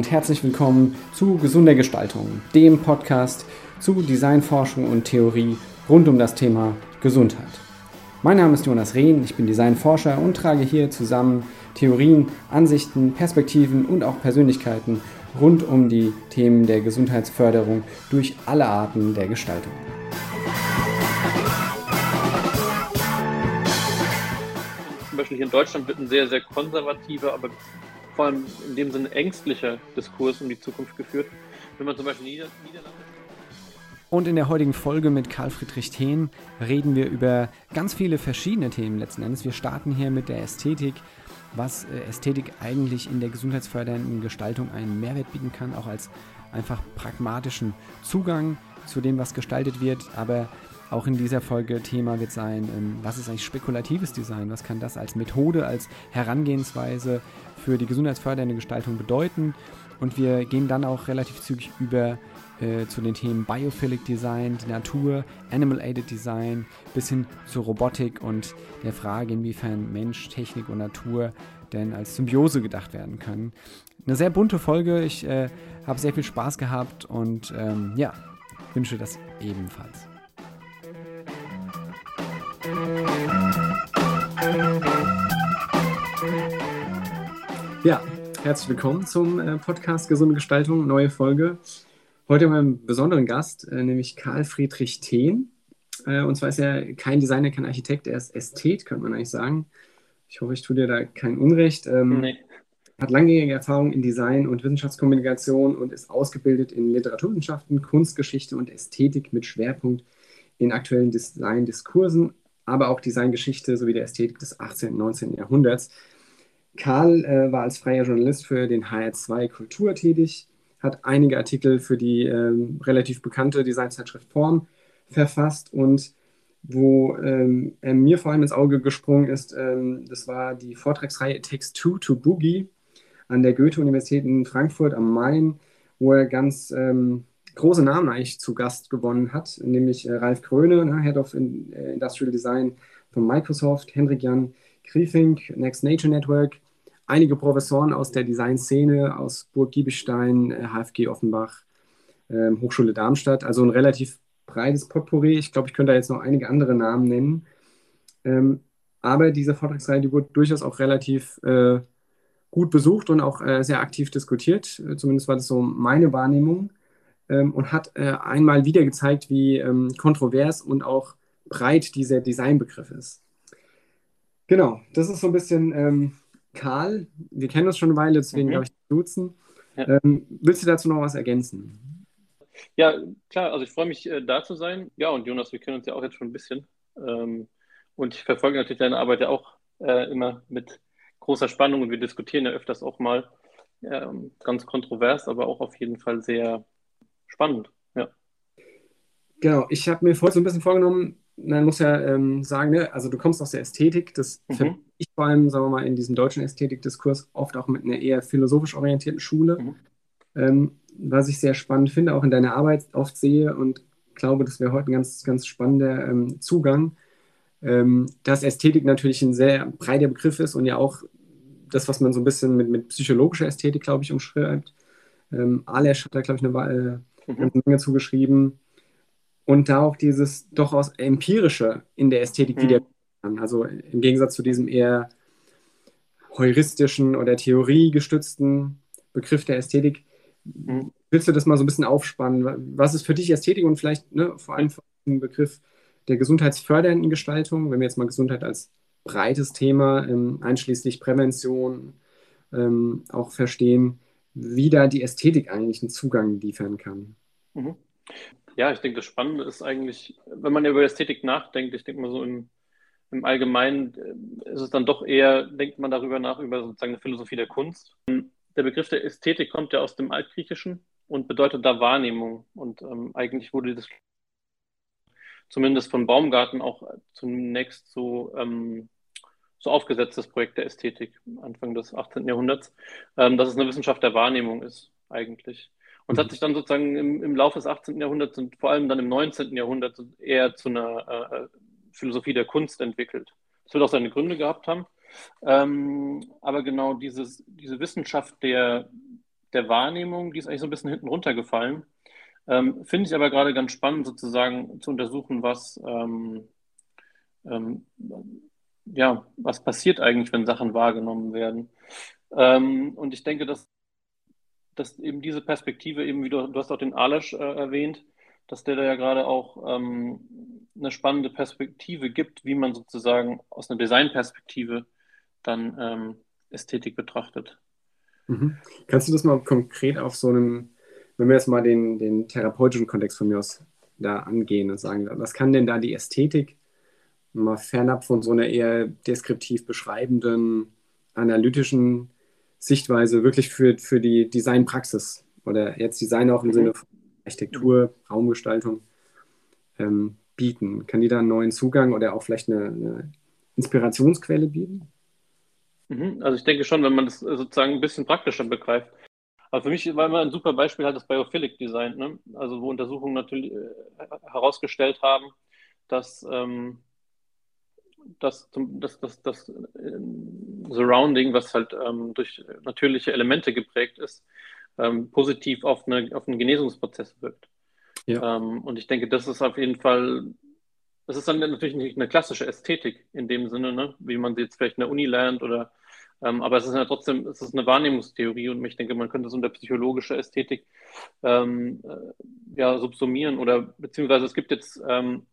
und herzlich willkommen zu Gesunder Gestaltung, dem Podcast zu Designforschung und Theorie rund um das Thema Gesundheit. Mein Name ist Jonas Rehn, ich bin Designforscher und trage hier zusammen Theorien, Ansichten, Perspektiven und auch Persönlichkeiten rund um die Themen der Gesundheitsförderung durch alle Arten der Gestaltung. Zum Beispiel hier in Deutschland wird ein sehr, sehr konservativer, aber vor allem in dem Sinne ängstlicher Diskurs um die Zukunft geführt. Wenn man zum Beispiel Nieder Niederlande. Und in der heutigen Folge mit Karl Friedrich Thehn reden wir über ganz viele verschiedene Themen letzten Endes. Wir starten hier mit der Ästhetik, was äh, Ästhetik eigentlich in der gesundheitsfördernden Gestaltung einen Mehrwert bieten kann, auch als einfach pragmatischen Zugang zu dem, was gestaltet wird. Aber auch in dieser Folge Thema wird sein, ähm, was ist eigentlich spekulatives Design? Was kann das als Methode, als Herangehensweise für die gesundheitsfördernde Gestaltung bedeuten? Und wir gehen dann auch relativ zügig über äh, zu den Themen Biophilic Design, die Natur, Animal Aided Design bis hin zur Robotik und der Frage, inwiefern Mensch, Technik und Natur denn als Symbiose gedacht werden können. Eine sehr bunte Folge. Ich äh, habe sehr viel Spaß gehabt und ähm, ja, wünsche das ebenfalls. Ja, herzlich willkommen zum äh, Podcast Gesunde Gestaltung, neue Folge. Heute haben wir einen besonderen Gast, äh, nämlich Karl Friedrich Thehn. Äh, und zwar ist er kein Designer, kein Architekt, er ist Ästhet, könnte man eigentlich sagen. Ich hoffe, ich tue dir da kein Unrecht. Ähm, nee. Hat langjährige Erfahrung in Design und Wissenschaftskommunikation und ist ausgebildet in Literaturwissenschaften, Kunstgeschichte und Ästhetik mit Schwerpunkt in aktuellen Design-Diskursen, aber auch Designgeschichte sowie der Ästhetik des 18. und 19. Jahrhunderts. Karl äh, war als freier Journalist für den HR2 Kultur tätig, hat einige Artikel für die ähm, relativ bekannte Designzeitschrift Form verfasst und wo ähm, er mir vor allem ins Auge gesprungen ist, ähm, das war die Vortragsreihe It Takes Two to Boogie an der Goethe-Universität in Frankfurt am Main, wo er ganz ähm, große Namen eigentlich zu Gast gewonnen hat, nämlich äh, Ralf Kröne, ne, Head of äh, Industrial Design von Microsoft, Henrik Jan Griefink, Next Nature Network, einige Professoren aus der Designszene, aus Burg Giebestein, HFG äh, Offenbach, ähm, Hochschule Darmstadt, also ein relativ breites Potpourri. Ich glaube, ich könnte da jetzt noch einige andere Namen nennen. Ähm, aber diese Vortragsreihe, die wurde durchaus auch relativ äh, gut besucht und auch äh, sehr aktiv diskutiert. Äh, zumindest war das so meine Wahrnehmung. Ähm, und hat äh, einmal wieder gezeigt, wie ähm, kontrovers und auch breit dieser Designbegriff ist. Genau, das ist so ein bisschen ähm, Karl, wir kennen uns schon eine Weile, deswegen mhm. darf ich duzen. Ja. Ähm, willst du dazu noch was ergänzen? Ja, klar, also ich freue mich, äh, da zu sein. Ja, und Jonas, wir kennen uns ja auch jetzt schon ein bisschen. Ähm, und ich verfolge natürlich deine Arbeit ja auch äh, immer mit großer Spannung und wir diskutieren ja öfters auch mal ähm, ganz kontrovers, aber auch auf jeden Fall sehr spannend. Ja. Genau, ich habe mir vorhin so ein bisschen vorgenommen, man muss ja ähm, sagen, ne, also du kommst aus der Ästhetik, das mhm. Ich vor allem, sagen wir mal, in diesem deutschen Ästhetikdiskurs oft auch mit einer eher philosophisch orientierten Schule, mhm. ähm, was ich sehr spannend finde, auch in deiner Arbeit oft sehe und glaube, das wäre heute ein ganz, ganz spannender ähm, Zugang, ähm, dass Ästhetik natürlich ein sehr breiter Begriff ist und ja auch das, was man so ein bisschen mit, mit psychologischer Ästhetik, glaube ich, umschreibt. Ähm, Alesch hat da, glaube ich, eine, äh, mhm. eine Menge zugeschrieben und da auch dieses durchaus empirische in der Ästhetik mhm. wieder. Also im Gegensatz zu diesem eher heuristischen oder theoriegestützten Begriff der Ästhetik. Mhm. Willst du das mal so ein bisschen aufspannen? Was ist für dich Ästhetik und vielleicht ne, vor allem den Begriff der gesundheitsfördernden Gestaltung, wenn wir jetzt mal Gesundheit als breites Thema, ähm, einschließlich Prävention, ähm, auch verstehen, wie da die Ästhetik eigentlich einen Zugang liefern kann? Mhm. Ja, ich denke, das Spannende ist eigentlich, wenn man ja über Ästhetik nachdenkt, ich denke mal so im, im Allgemeinen äh, ist es dann doch eher, denkt man darüber nach, über sozusagen eine Philosophie der Kunst. Der Begriff der Ästhetik kommt ja aus dem Altgriechischen und bedeutet da Wahrnehmung. Und ähm, eigentlich wurde das zumindest von Baumgarten auch zunächst so, ähm, so aufgesetzt, das Projekt der Ästhetik, Anfang des 18. Jahrhunderts, ähm, dass es eine Wissenschaft der Wahrnehmung ist, eigentlich. Und es hat mhm. sich dann sozusagen im, im Laufe des 18. Jahrhunderts und vor allem dann im 19. Jahrhundert eher zu einer äh, Philosophie der Kunst entwickelt. Das wird auch seine Gründe gehabt haben. Ähm, aber genau dieses, diese Wissenschaft der, der Wahrnehmung, die ist eigentlich so ein bisschen hinten runtergefallen. Ähm, Finde ich aber gerade ganz spannend, sozusagen zu untersuchen, was, ähm, ähm, ja, was passiert eigentlich, wenn Sachen wahrgenommen werden. Ähm, und ich denke, dass, dass eben diese Perspektive, eben wie du, du hast auch den Alesch äh, erwähnt, dass der da ja gerade auch ähm, eine spannende Perspektive gibt, wie man sozusagen aus einer Designperspektive dann ähm, Ästhetik betrachtet. Mhm. Kannst du das mal konkret auf so einem, wenn wir jetzt mal den, den therapeutischen Kontext von mir aus da angehen und sagen, was kann denn da die Ästhetik mal fernab von so einer eher deskriptiv beschreibenden, analytischen Sichtweise wirklich für, für die Designpraxis oder jetzt Design auch im mhm. Sinne von Architektur, Raumgestaltung ähm, bieten? Kann die da einen neuen Zugang oder auch vielleicht eine, eine Inspirationsquelle bieten? Mhm. Also ich denke schon, wenn man das sozusagen ein bisschen praktischer begreift. Aber für mich war immer ein super Beispiel halt das Biophilic Design, ne? also wo Untersuchungen natürlich äh, herausgestellt haben, dass ähm, das, das, das, das äh, Surrounding, was halt ähm, durch natürliche Elemente geprägt ist, ähm, positiv auf, eine, auf einen Genesungsprozess wirkt. Ja. Ähm, und ich denke, das ist auf jeden Fall, das ist dann natürlich nicht eine klassische Ästhetik in dem Sinne, ne? wie man sie jetzt vielleicht in der Uni lernt oder ähm, aber es ist ja trotzdem, es ist eine Wahrnehmungstheorie und ich denke, man könnte es unter psychologische Ästhetik ähm, äh, ja, subsumieren oder beziehungsweise es gibt jetzt ähm,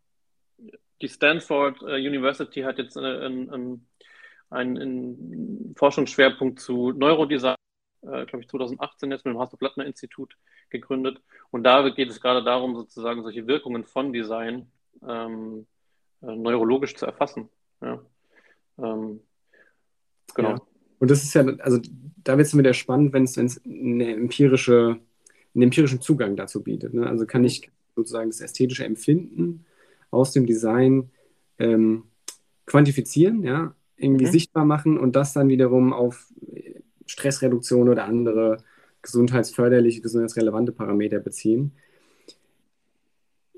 die Stanford äh, University hat jetzt äh, einen, einen, einen Forschungsschwerpunkt zu Neurodesign äh, glaube ich, 2018 jetzt mit dem Hasso-Plattner-Institut gegründet. Und da geht es gerade darum, sozusagen solche Wirkungen von Design ähm, äh, neurologisch zu erfassen. Ja. Ähm, genau. Ja. Und das ist ja, also da wird es wieder spannend, wenn es eine empirische, einen empirischen Zugang dazu bietet. Ne? Also kann ich sozusagen das ästhetische Empfinden aus dem Design ähm, quantifizieren, ja, irgendwie mhm. sichtbar machen und das dann wiederum auf Stressreduktion oder andere gesundheitsförderliche, gesundheitsrelevante Parameter beziehen.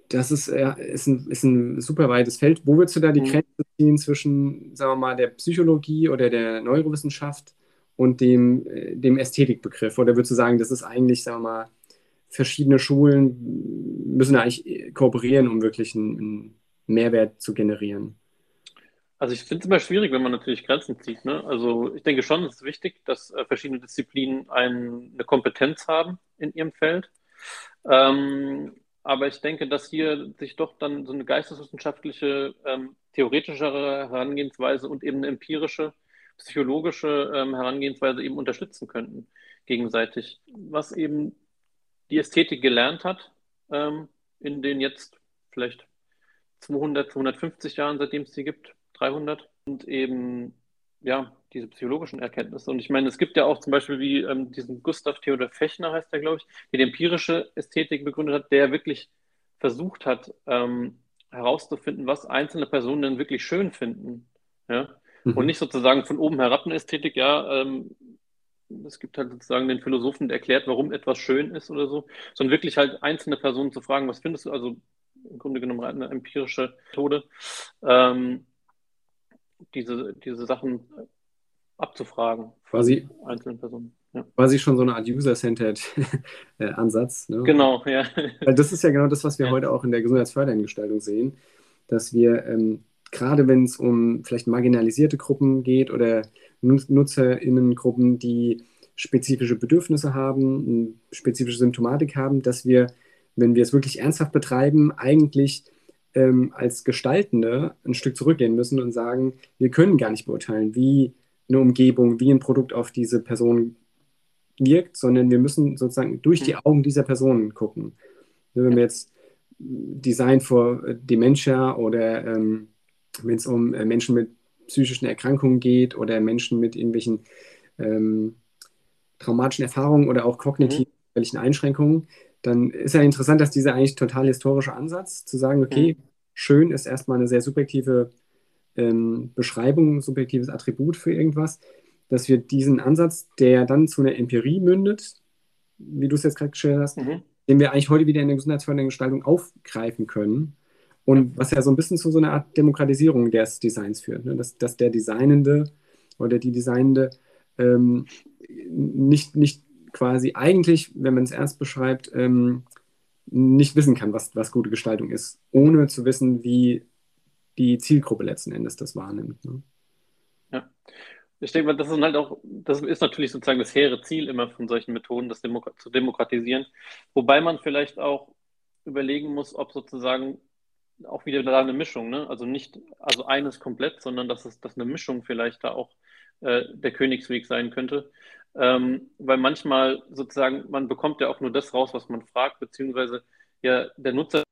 Das ist, ist, ein, ist ein super weites Feld. Wo würdest du da die mhm. Grenze ziehen zwischen, sagen wir mal, der Psychologie oder der Neurowissenschaft und dem, äh, dem Ästhetikbegriff? Oder würdest du sagen, das ist eigentlich, sagen wir mal, verschiedene Schulen müssen eigentlich kooperieren, um wirklich einen Mehrwert zu generieren? Also ich finde es immer schwierig, wenn man natürlich Grenzen zieht. Ne? Also ich denke schon, es ist wichtig, dass äh, verschiedene Disziplinen ein, eine Kompetenz haben in ihrem Feld. Ähm, aber ich denke, dass hier sich doch dann so eine geisteswissenschaftliche, ähm, theoretischere Herangehensweise und eben eine empirische, psychologische ähm, Herangehensweise eben unterstützen könnten gegenseitig. Was eben die Ästhetik gelernt hat ähm, in den jetzt vielleicht 200, 250 Jahren, seitdem es sie gibt, 300 und eben ja diese psychologischen Erkenntnisse. Und ich meine, es gibt ja auch zum Beispiel wie ähm, diesen Gustav Theodor Fechner heißt er, glaube ich, der die empirische Ästhetik begründet hat, der wirklich versucht hat ähm, herauszufinden, was einzelne Personen denn wirklich schön finden. Ja? Mhm. Und nicht sozusagen von oben herab eine Ästhetik, ja, ähm, es gibt halt sozusagen den Philosophen, der erklärt, warum etwas schön ist oder so, sondern wirklich halt einzelne Personen zu fragen, was findest du, also im Grunde genommen eine empirische Methode. Ähm, diese, diese Sachen abzufragen. Quasi einzelnen Personen. Ja. Quasi schon so eine Art User-Centered äh, Ansatz. Ne? Genau, ja. Weil das ist ja genau das, was wir ja. heute auch in der gesundheitsfördernden Gestaltung sehen, dass wir ähm, gerade wenn es um vielleicht marginalisierte Gruppen geht oder NutzerInnengruppen, die spezifische Bedürfnisse haben, spezifische Symptomatik haben, dass wir, wenn wir es wirklich ernsthaft betreiben, eigentlich ähm, als Gestaltende ein Stück zurückgehen müssen und sagen, wir können gar nicht beurteilen, wie eine Umgebung, wie ein Produkt auf diese Person wirkt, sondern wir müssen sozusagen durch die mhm. Augen dieser Person gucken. Wenn wir jetzt Design for Dementia oder ähm, wenn es um äh, Menschen mit psychischen Erkrankungen geht oder Menschen mit irgendwelchen ähm, traumatischen Erfahrungen oder auch kognitiv mhm. Einschränkungen, dann ist ja interessant, dass dieser eigentlich total historische Ansatz, zu sagen, okay, mhm. schön ist erstmal eine sehr subjektive ähm, Beschreibung, subjektives Attribut für irgendwas, dass wir diesen Ansatz, der dann zu einer Empirie mündet, wie du es jetzt gerade gestellt hast, mhm. den wir eigentlich heute wieder in der gesundheitsfördernden Gestaltung aufgreifen können. Und was ja so ein bisschen zu so einer Art Demokratisierung des Designs führt, ne? dass, dass der Designende oder die Designende ähm, nicht, nicht quasi eigentlich, wenn man es ernst beschreibt, ähm, nicht wissen kann, was, was gute Gestaltung ist, ohne zu wissen, wie die Zielgruppe letzten Endes das wahrnimmt. Ne? Ja. Ich denke mal, das ist halt auch, das ist natürlich sozusagen das hehre Ziel immer von solchen Methoden, das Demo zu demokratisieren. Wobei man vielleicht auch überlegen muss, ob sozusagen auch wieder da eine Mischung, ne? Also nicht, also eines komplett, sondern dass es, dass eine Mischung vielleicht da auch äh, der Königsweg sein könnte. Ähm, weil manchmal sozusagen, man bekommt ja auch nur das raus, was man fragt, beziehungsweise ja der Nutzer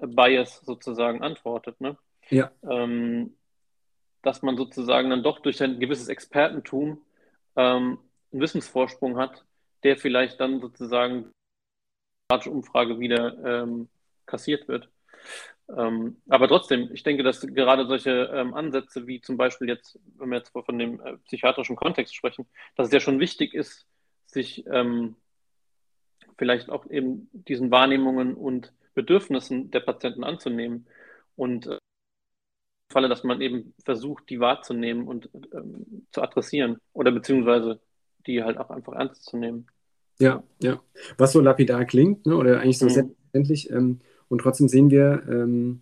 Bias sozusagen antwortet. Ne? Ja. Ähm, dass man sozusagen dann doch durch ein gewisses Expertentum ähm, einen Wissensvorsprung hat, der vielleicht dann sozusagen die Umfrage wieder ähm, kassiert wird. Ähm, aber trotzdem, ich denke, dass gerade solche ähm, Ansätze wie zum Beispiel jetzt, wenn wir jetzt von dem äh, psychiatrischen Kontext sprechen, dass es ja schon wichtig ist, sich ähm, vielleicht auch eben diesen Wahrnehmungen und Bedürfnissen der Patienten anzunehmen und äh, im Falle, dass man eben versucht, die wahrzunehmen und ähm, zu adressieren oder beziehungsweise die halt auch einfach ernst zu nehmen. Ja, ja. Was so lapidar klingt, ne, oder eigentlich so mhm. selbstverständlich, ähm, und trotzdem sehen wir ähm,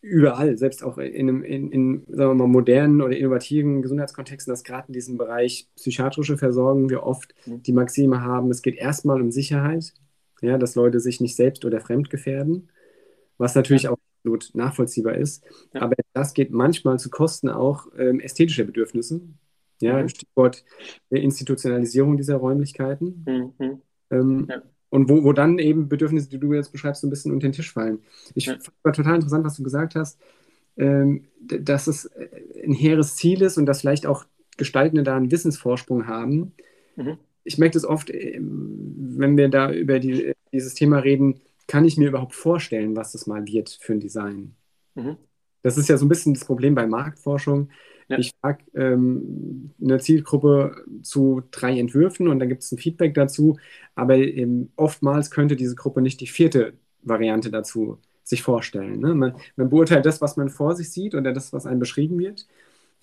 überall, selbst auch in, einem, in, in, sagen wir mal, modernen oder innovativen Gesundheitskontexten, dass gerade in diesem Bereich psychiatrische Versorgung wir oft mhm. die Maxime haben, es geht erstmal um Sicherheit, ja, dass Leute sich nicht selbst oder fremd gefährden, was natürlich ja. auch absolut nachvollziehbar ist. Ja. Aber das geht manchmal zu Kosten auch ähm, ästhetischer Bedürfnisse. Ja, mhm. Stichwort Institutionalisierung dieser Räumlichkeiten. Mhm. Ähm, ja. Und wo, wo dann eben Bedürfnisse, die du jetzt beschreibst, so ein bisschen unter den Tisch fallen. Ich ja. fand total interessant, was du gesagt hast, ähm, dass es äh, ein hehres Ziel ist und dass vielleicht auch Gestaltende da einen Wissensvorsprung haben. Mhm. Ich merke das oft, ähm, wenn wir da über die, dieses Thema reden, kann ich mir überhaupt vorstellen, was das mal wird für ein Design? Mhm. Das ist ja so ein bisschen das Problem bei Marktforschung. Ja. Ich frage ähm, eine Zielgruppe zu drei Entwürfen und dann gibt es ein Feedback dazu. Aber ähm, oftmals könnte diese Gruppe nicht die vierte Variante dazu sich vorstellen. Ne? Man, man, beurteilt das, was man vor sich sieht oder das, was einem beschrieben wird.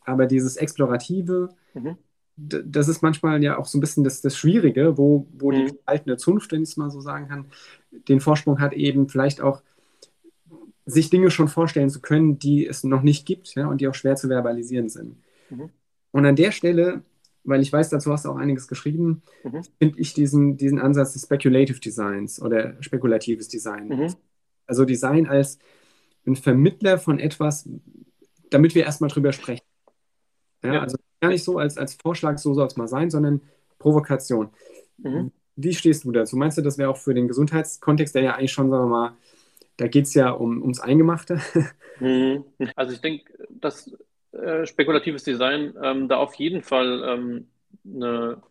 Aber dieses Explorative, mhm. das ist manchmal ja auch so ein bisschen das, das Schwierige, wo, wo mhm. die alte Zunft, wenn ich es mal so sagen kann, den Vorsprung hat, eben vielleicht auch sich Dinge schon vorstellen zu können, die es noch nicht gibt ja, und die auch schwer zu verbalisieren sind. Mhm. Und an der Stelle, weil ich weiß, dazu hast du auch einiges geschrieben, mhm. finde ich diesen, diesen Ansatz des Speculative Designs oder spekulatives Design. Mhm. Also Design als ein Vermittler von etwas, damit wir erstmal drüber sprechen. Ja, ja. Also gar nicht so als, als Vorschlag, so soll es mal sein, sondern Provokation. Mhm. Wie stehst du dazu? Meinst du, das wäre auch für den Gesundheitskontext, der ja eigentlich schon, sagen wir mal, da geht es ja um, ums Eingemachte. Mhm. Also ich denke, dass äh, spekulatives Design ähm, da auf jeden Fall ähm, eine,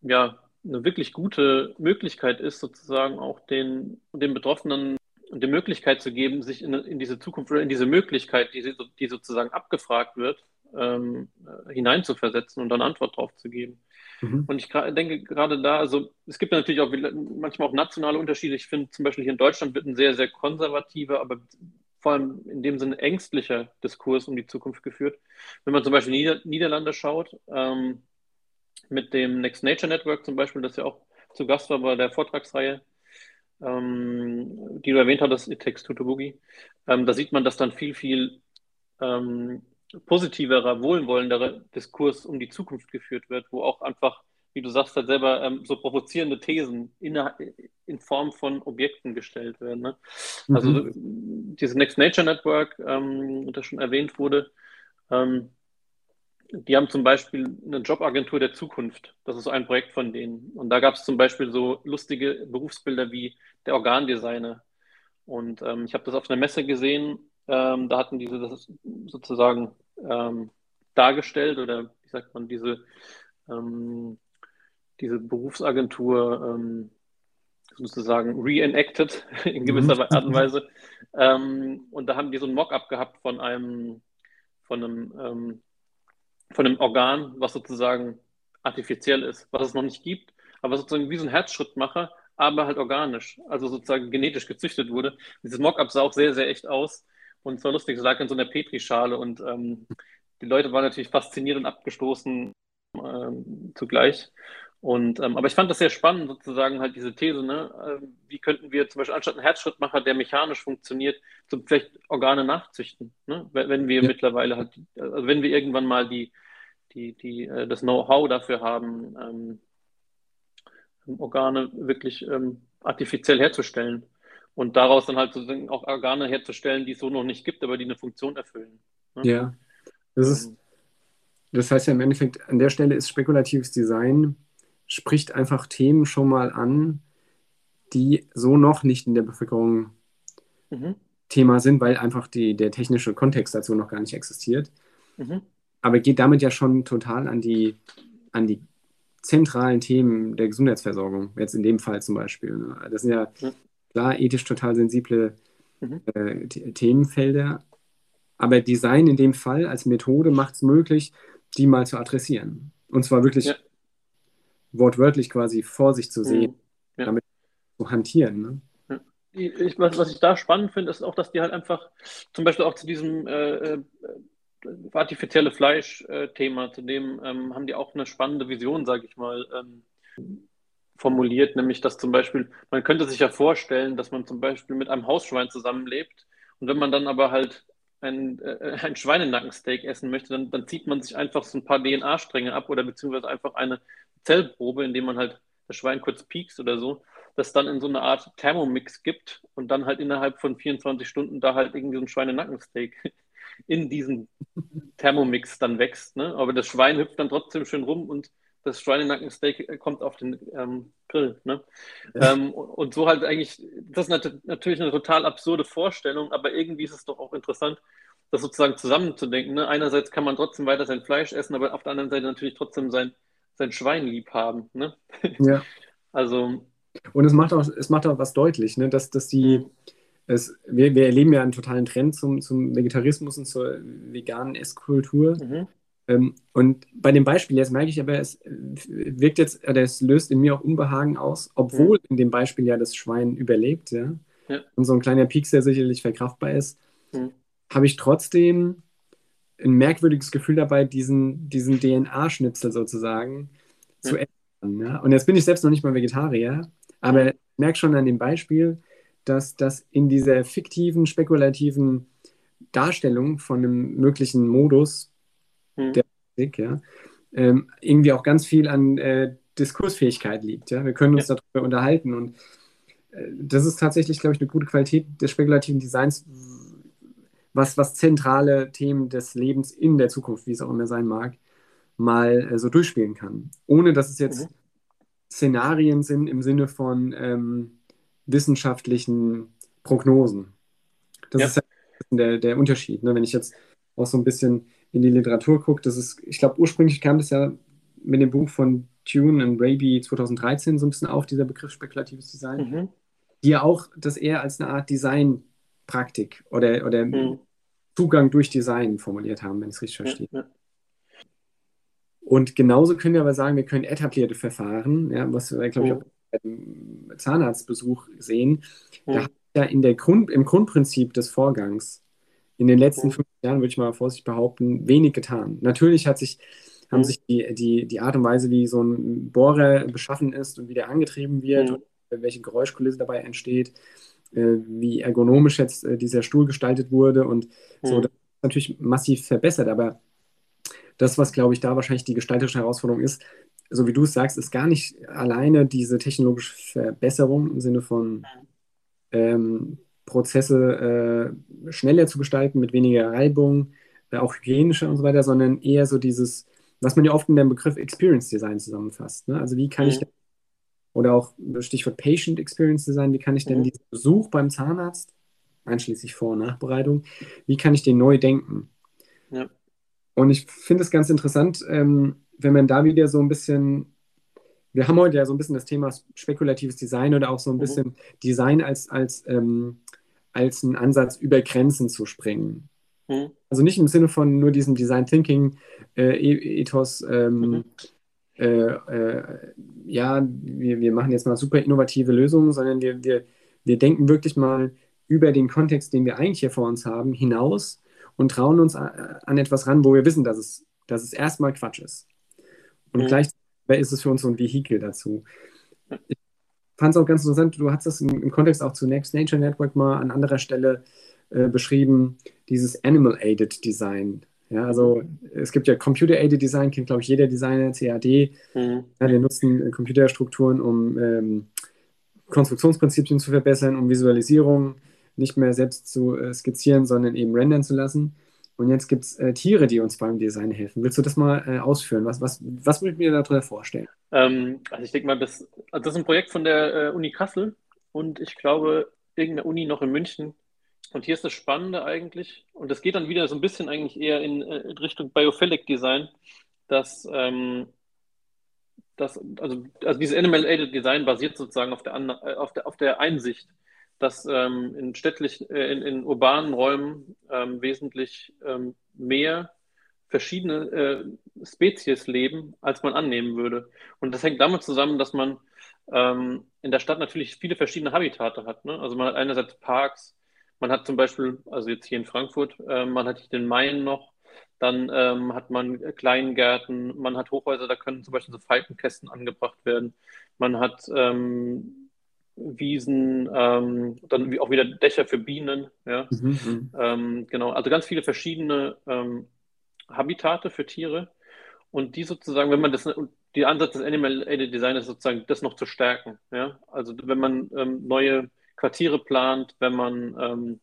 ja, eine wirklich gute Möglichkeit ist, sozusagen auch den, den Betroffenen die Möglichkeit zu geben, sich in, in diese Zukunft oder in diese Möglichkeit, die, die sozusagen abgefragt wird, ähm, äh, hineinzuversetzen und dann Antwort drauf zu geben. Mhm. Und ich denke gerade da, also es gibt natürlich auch manchmal auch nationale Unterschiede. Ich finde zum Beispiel hier in Deutschland wird ein sehr, sehr konservativer, aber vor allem in dem Sinne ängstlicher Diskurs um die Zukunft geführt. Wenn man zum Beispiel Nieder Niederlande schaut, ähm, mit dem Next Nature Network zum Beispiel, das ja auch zu Gast war bei der Vortragsreihe, ähm, die du erwähnt hattest, It Takes Two ähm, da sieht man, dass dann viel, viel ähm, positiverer, wohlwollenderer Diskurs um die Zukunft geführt wird, wo auch einfach, wie du sagst, halt selber ähm, so provozierende Thesen in, in, Form von Objekten gestellt werden. Ne? Mhm. Also dieses Next Nature Network, ähm, das schon erwähnt wurde, ähm, die haben zum Beispiel eine Jobagentur der Zukunft. Das ist ein Projekt von denen. Und da gab es zum Beispiel so lustige Berufsbilder wie der Organdesigner. Und ähm, ich habe das auf einer Messe gesehen ähm, da hatten diese das sozusagen ähm, dargestellt oder wie sagt man, diese, ähm, diese Berufsagentur ähm, sozusagen reenacted in gewisser mhm. Art und Weise. Ähm, und da haben die so ein Mock-up gehabt von einem, von einem, ähm, von einem Organ, was sozusagen artifiziell ist, was es noch nicht gibt, aber sozusagen wie so ein Herzschrittmacher, aber halt organisch, also sozusagen genetisch gezüchtet wurde. Dieses Mock-up sah auch sehr, sehr echt aus. Und es war lustig, es lag in so einer Petrischale und ähm, die Leute waren natürlich fasziniert und abgestoßen. ähm, zugleich. Und, ähm, aber ich fand das sehr spannend, sozusagen halt diese These, ne? Äh, wie könnten wir zum Beispiel anstatt einen Herzschrittmacher, der mechanisch funktioniert, so vielleicht Organe nachzüchten, ne? wenn, wenn wir ja. mittlerweile halt, also wenn wir irgendwann mal die, die, die, äh, das Know-how dafür haben, ähm, Organe wirklich ähm, artifiziell herzustellen und daraus dann halt sozusagen auch Organe herzustellen, die es so noch nicht gibt, aber die eine Funktion erfüllen. Ne? Ja, das ist, ähm. das heißt ja im Endeffekt, an der Stelle ist spekulatives Design, spricht einfach Themen schon mal an, die so noch nicht in der Bevölkerung mhm. Thema sind, weil einfach die, der technische Kontext dazu noch gar nicht existiert. Mhm. Aber geht damit ja schon total an die, an die zentralen Themen der Gesundheitsversorgung, jetzt in dem Fall zum Beispiel. Ne? Das sind ja, ja. Klar ethisch total sensible mhm. äh, Themenfelder, aber Design in dem Fall als Methode macht es möglich, die mal zu adressieren. Und zwar wirklich ja. wortwörtlich quasi vor sich zu sehen, mhm. ja. damit zu hantieren. Ne? Ich, was, was, ich da spannend finde, ist auch, dass die halt einfach zum Beispiel auch zu diesem äh, äh artifizielle Fleisch-Thema, zu dem ähm, haben die auch eine spannende Vision, sage ich mal, ähm, formuliert, nämlich dass zum Beispiel, man könnte sich ja vorstellen, dass man zum Beispiel mit einem Hausschwein zusammenlebt und wenn man dann aber halt ein, äh, ein Schweinenackensteak essen möchte, dann, dann zieht man sich einfach so ein paar DNA-Stränge ab oder beziehungsweise einfach eine Zellprobe, indem man halt das Schwein kurz piekst oder so, das dann in so eine Art Thermomix gibt und dann halt innerhalb von 24 Stunden da halt irgendwie so ein Schweinenackensteak in diesen Thermomix dann wächst. Ne? Aber das Schwein hüpft dann trotzdem schön rum und das Schweinenackensteak kommt auf den ähm, Grill. Ne? Ja. Ähm, und so halt eigentlich, das ist natürlich eine total absurde Vorstellung, aber irgendwie ist es doch auch interessant, das sozusagen zusammenzudenken. Ne? Einerseits kann man trotzdem weiter sein Fleisch essen, aber auf der anderen Seite natürlich trotzdem sein, sein Schwein lieb haben. Ne? Ja. Also. Und es macht auch, es macht auch was deutlich, ne? dass, dass die. Es, wir, wir, erleben ja einen totalen Trend zum, zum Vegetarismus und zur veganen Esskultur. Mhm. Ähm, und bei dem Beispiel jetzt merke ich aber, es wirkt jetzt, oder es löst in mir auch Unbehagen aus, obwohl mhm. in dem Beispiel ja das Schwein überlebt, ja. ja. Und so ein kleiner Pieks, der sicherlich verkraftbar ist, mhm. habe ich trotzdem ein merkwürdiges Gefühl dabei, diesen, diesen DNA-Schnitzel sozusagen ja. zu ändern. Ja? Und jetzt bin ich selbst noch nicht mal Vegetarier, aber ich merke schon an dem Beispiel, dass das in dieser fiktiven, spekulativen Darstellung von einem möglichen Modus mhm. der Physik, ja, ähm, irgendwie auch ganz viel an äh, Diskursfähigkeit liegt. Ja? Wir können uns ja. darüber unterhalten und äh, das ist tatsächlich, glaube ich, eine gute Qualität des spekulativen Designs, was, was zentrale Themen des Lebens in der Zukunft, wie es auch immer sein mag, mal äh, so durchspielen kann. Ohne dass es jetzt mhm. Szenarien sind im Sinne von ähm, wissenschaftlichen Prognosen. Das ja. ist der, der Unterschied. Ne? Wenn ich jetzt auch so ein bisschen in die Literatur gucke, das ist, ich glaube, ursprünglich kam das ja mit dem Buch von Tune und Raby 2013 so ein bisschen auf, dieser Begriff spekulatives Design, mhm. die ja auch das eher als eine Art Designpraktik oder, oder mhm. Zugang durch Design formuliert haben, wenn ich es richtig verstehe. Ja, ja. Und genauso können wir aber sagen, wir können etablierte Verfahren, ja, was wir, glaube ich, mhm. auch Zahnarztbesuch sehen, da hat ja in der Grund, im Grundprinzip des Vorgangs in den letzten fünf Jahren, würde ich mal vorsichtig behaupten, wenig getan. Natürlich hat sich, haben sich die, die, die Art und Weise, wie so ein Bohrer beschaffen ist und wie der angetrieben wird und welche Geräuschkulisse dabei entsteht, äh, wie ergonomisch jetzt äh, dieser Stuhl gestaltet wurde und so, das ist natürlich massiv verbessert, aber das, was, glaube ich, da wahrscheinlich die gestalterische Herausforderung ist, so wie du es sagst, ist gar nicht alleine diese technologische Verbesserung im Sinne von ähm, Prozesse äh, schneller zu gestalten, mit weniger Reibung, äh, auch hygienischer und so weiter, sondern eher so dieses, was man ja oft in dem Begriff Experience Design zusammenfasst. Ne? Also wie kann mhm. ich denn, oder auch Stichwort Patient Experience Design, wie kann ich denn mhm. diesen Besuch beim Zahnarzt, einschließlich Vor- und Nachbereitung, wie kann ich den neu denken? Ja. Und ich finde es ganz interessant, ähm, wenn man da wieder so ein bisschen, wir haben heute ja so ein bisschen das Thema spekulatives Design oder auch so ein mhm. bisschen Design als, als, ähm, als einen Ansatz, über Grenzen zu springen. Mhm. Also nicht im Sinne von nur diesem Design Thinking äh, e-, Ethos, ähm, mhm. äh, äh, ja, wir, wir machen jetzt mal super innovative Lösungen, sondern wir, wir, wir denken wirklich mal über den Kontext, den wir eigentlich hier vor uns haben, hinaus und trauen uns an etwas ran, wo wir wissen, dass es, dass es erstmal Quatsch ist. Und mhm. gleichzeitig ist es für uns so ein Vehikel dazu. Ich fand es auch ganz interessant, du hast das im, im, Kontext auch zu Next Nature Network mal an anderer Stelle äh, beschrieben, dieses Animal-Aided Design. Ja, also es gibt ja Computer-Aided Design, kennt glaube ich jeder Designer, CAD. Mhm. Ja, wir nutzen äh, Computerstrukturen, um ähm, Konstruktionsprinzipien zu verbessern, um Visualisierung nicht mehr selbst zu äh, skizzieren, sondern eben rendern zu lassen. Und jetzt gibt es äh, Tiere, die uns beim Design helfen. Willst du das mal äh, ausführen? Was, was, was würdet ihr darunter vorstellen? Ähm, also ich denke mal, das, also das ist ein Projekt von der äh, Uni Kassel und ich glaube, irgendeine Uni noch in München. Und hier ist das Spannende eigentlich, und das geht dann wieder so ein bisschen eigentlich eher in, äh, in Richtung Biophilic Design, dass ähm, das, also, also dieses Animal-Aided Design basiert sozusagen auf der, äh, auf der, auf der Einsicht, dass ähm, in städtlich, äh, in, in urbanen Räumen ähm, wesentlich ähm, mehr verschiedene äh, Spezies leben, als man annehmen würde. Und das hängt damit zusammen, dass man ähm, in der Stadt natürlich viele verschiedene Habitate hat. Ne? Also man hat einerseits Parks, man hat zum Beispiel, also jetzt hier in Frankfurt, äh, man hat den Main noch, dann ähm, hat man Kleingärten, man hat Hochhäuser, da können zum Beispiel so Falkenkästen angebracht werden. Man hat ähm, Wiesen, ähm, dann auch wieder Dächer für Bienen. Ja? Mhm, mhm. ähm, genau, also ganz viele verschiedene ähm, Habitate für Tiere. Und die sozusagen, wenn man das, die Ansatz des Animal Aided Design ist sozusagen, das noch zu stärken. Ja? Also wenn man ähm, neue Quartiere plant, wenn man, ähm,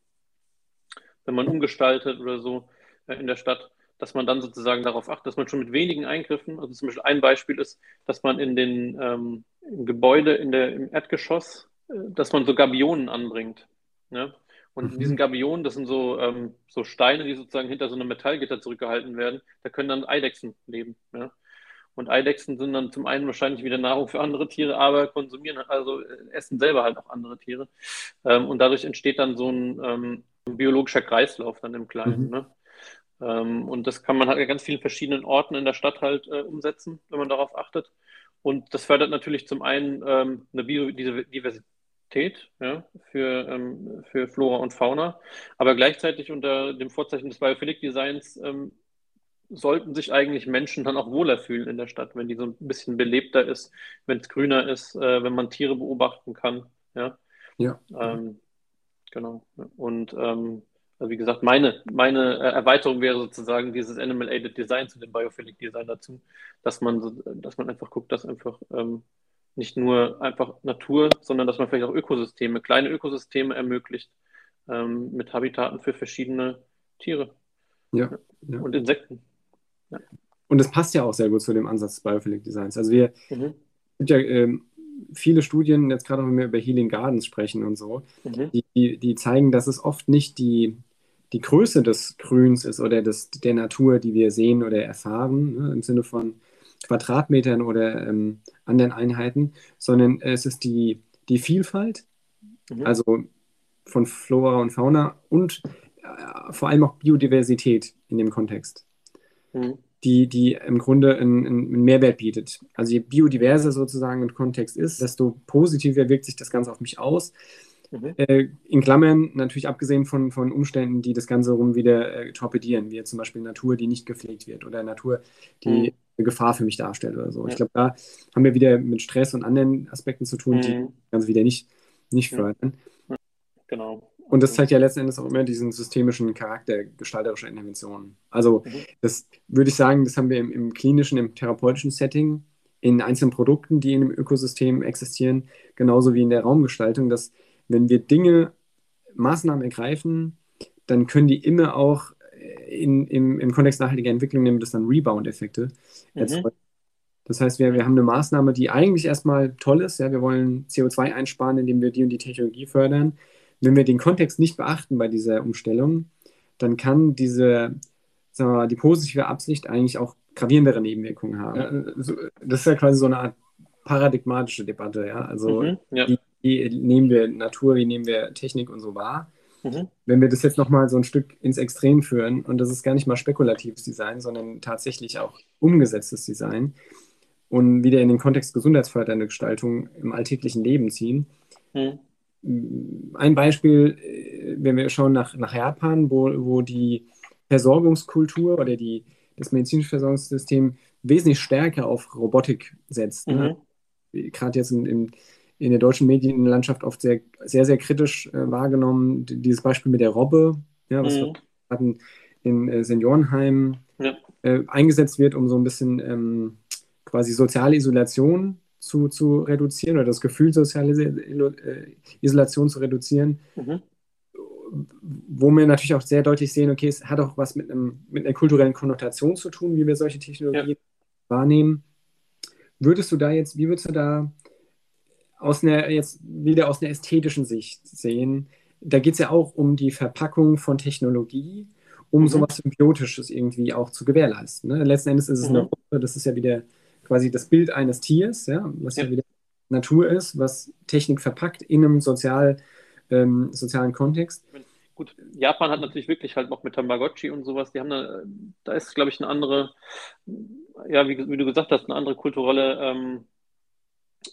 wenn man umgestaltet oder so äh, in der Stadt, dass man dann sozusagen darauf achtet, dass man schon mit wenigen Eingriffen, also zum Beispiel ein Beispiel ist, dass man in den ähm, im Gebäude, in der, im Erdgeschoss, äh, dass man so Gabionen anbringt. Ja? Und in diesen mhm. Gabionen, das sind so, ähm, so Steine, die sozusagen hinter so einem Metallgitter zurückgehalten werden, da können dann Eidechsen leben. Ja? Und Eidechsen sind dann zum einen wahrscheinlich wieder Nahrung für andere Tiere, aber konsumieren, also äh, essen selber halt auch andere Tiere. Ähm, und dadurch entsteht dann so ein, ähm, biologischer Kreislauf dann im Kleinen. Mhm. Ne? Ähm, und das kann man halt an ganz vielen verschiedenen Orten in der Stadt halt äh, umsetzen, wenn man darauf achtet. Und das fördert natürlich zum einen ähm, eine Biodiversität ja, für, ähm, für Flora und Fauna, aber gleichzeitig unter dem Vorzeichen des Biophilic Designs ähm, sollten sich eigentlich Menschen dann auch wohler fühlen in der Stadt, wenn die so ein bisschen belebter ist, wenn es grüner ist, äh, wenn man Tiere beobachten kann. Ja. ja. Ähm, genau. Und ähm, also wie gesagt, meine, meine äh, Erweiterung wäre sozusagen dieses Animal-Aided Design zu dem Biophilic Design dazu, dass man, so, dass man einfach guckt, dass einfach ähm, nicht nur einfach Natur, sondern dass man vielleicht auch Ökosysteme, kleine Ökosysteme ermöglicht ähm, mit Habitaten für verschiedene Tiere ja, ja. und Insekten. Ja. Und das passt ja auch sehr gut zu dem Ansatz des Biophilic Designs. Also wir mhm. ja ähm, viele Studien, jetzt gerade wenn wir über Healing Gardens sprechen und so, mhm. die, die zeigen, dass es oft nicht die, die Größe des Grüns ist oder des, der Natur, die wir sehen oder erfahren, ne, im Sinne von Quadratmetern oder ähm, anderen Einheiten, sondern es ist die, die Vielfalt, mhm. also von Flora und Fauna und äh, vor allem auch Biodiversität in dem Kontext. Mhm die, die im Grunde einen, einen, Mehrwert bietet. Also je biodiverser sozusagen ein Kontext ist, desto positiver wirkt sich das Ganze auf mich aus. Mhm. Äh, in Klammern natürlich abgesehen von, von Umständen, die das Ganze rum wieder äh, torpedieren, wie zum Beispiel Natur, die nicht gepflegt wird oder Natur, die mhm. eine Gefahr für mich darstellt oder so. Ja. Ich glaube, da haben wir wieder mit Stress und anderen Aspekten zu tun, mhm. die das Ganze wieder nicht, nicht fördern. Genau. Und das zeigt ja letzten Endes auch immer diesen systemischen Charakter gestalterischer Interventionen. Also, mhm. das würde ich sagen, das haben wir im, im, klinischen, im therapeutischen Setting, in einzelnen Produkten, die in einem Ökosystem existieren, genauso wie in der Raumgestaltung, dass wenn wir Dinge, Maßnahmen ergreifen, dann können die immer auch in, im, im Kontext nachhaltiger Entwicklung nehmen das dann Rebound-Effekte Mhm. Das heißt, wir, wir haben eine Maßnahme, die eigentlich erstmal toll ist. Ja, wir wollen CO2 einsparen, indem wir die und die Technologie fördern wenn wir den Kontext nicht beachten bei dieser Umstellung, dann kann diese, sagen wir mal, die positive Absicht eigentlich auch gravierendere Nebenwirkungen haben. Ja, das ist ja quasi so eine Art paradigmatische Debatte, ja. Also mhm, ja. Wie, wie, nehmen wir Natur, wie nehmen wir Technik und so wahr? Mhm. Wenn wir das jetzt nochmal so ein Stück ins Extrem führen, und das ist gar nicht mal spekulatives Design, sondern tatsächlich auch umgesetztes Design und wieder in den Kontext gesundheitsfördernde Gestaltung im alltäglichen Leben ziehen, mhm ein Beispiel, äh, wenn wir schauen nach, nach Japan, wo, wo die Versorgungskultur oder die, das medizinische Versorgungssystem wesentlich stärker auf Robotik setzt. Ne? Mhm. Gerade jetzt in, in, in, der deutschen Medienlandschaft oft sehr, sehr, sehr kritisch äh, wahrgenommen. Dieses Beispiel mit der Robbe, ja, was mhm. wir hatten in äh, Seniorenheimen ja. äh, eingesetzt wird, um so ein bisschen ähm, quasi soziale Isolation zu, zu reduzieren oder das Gefühl soziale äh, Isolation zu reduzieren. Mhm. Wo wir natürlich auch sehr deutlich sehen, okay, es hat auch was mit, einem, mit einer kulturellen Konnotation zu tun, wie wir solche Technologien ja. wahrnehmen. Würdest du da jetzt, wie würdest du da aus einer, jetzt wieder aus einer ästhetischen Sicht sehen? Da geht es ja auch um die Verpackung von Technologie, um mhm. sowas Symbiotisches irgendwie auch zu gewährleisten. Ne? Letzten Endes ist es mhm. eine Rolle, das ist ja wieder quasi das Bild eines Tiers, ja, was ja, wieder Natur ist, was Technik verpackt in einem sozial, ähm, sozialen Kontext. Gut, Japan hat natürlich wirklich halt noch mit Tamagotchi und sowas, die haben da, da ist, glaube ich, eine andere, ja, wie, wie, du gesagt hast, eine andere kulturelle ähm,